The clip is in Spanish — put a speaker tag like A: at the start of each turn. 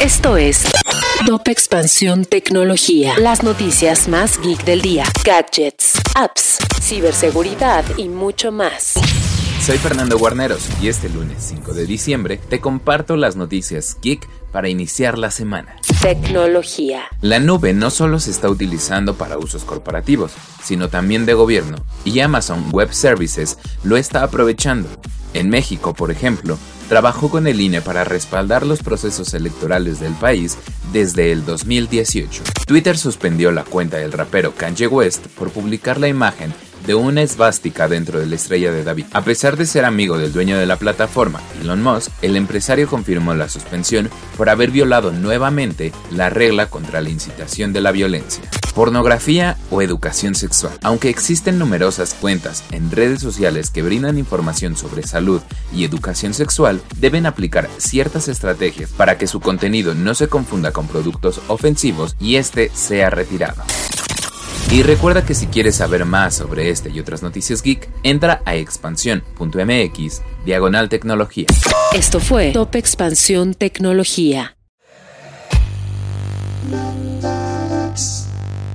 A: Esto es Top Expansión Tecnología. Las noticias más geek del día. Gadgets, apps, ciberseguridad y mucho más.
B: Soy Fernando Guarneros y este lunes 5 de diciembre te comparto las noticias geek para iniciar la semana.
A: Tecnología.
B: La nube no solo se está utilizando para usos corporativos, sino también de gobierno, y Amazon Web Services lo está aprovechando. En México, por ejemplo, trabajó con el INE para respaldar los procesos electorales del país desde el 2018. Twitter suspendió la cuenta del rapero Kanye West por publicar la imagen de una esvástica dentro de la estrella de David. A pesar de ser amigo del dueño de la plataforma, Elon Musk, el empresario confirmó la suspensión por haber violado nuevamente la regla contra la incitación de la violencia. Pornografía o educación sexual. Aunque existen numerosas cuentas en redes sociales que brindan información sobre salud y educación sexual, deben aplicar ciertas estrategias para que su contenido no se confunda con productos ofensivos y este sea retirado. Y recuerda que si quieres saber más sobre este y otras noticias geek, entra a expansión.mx diagonal tecnología.
A: Esto fue Top Expansión Tecnología.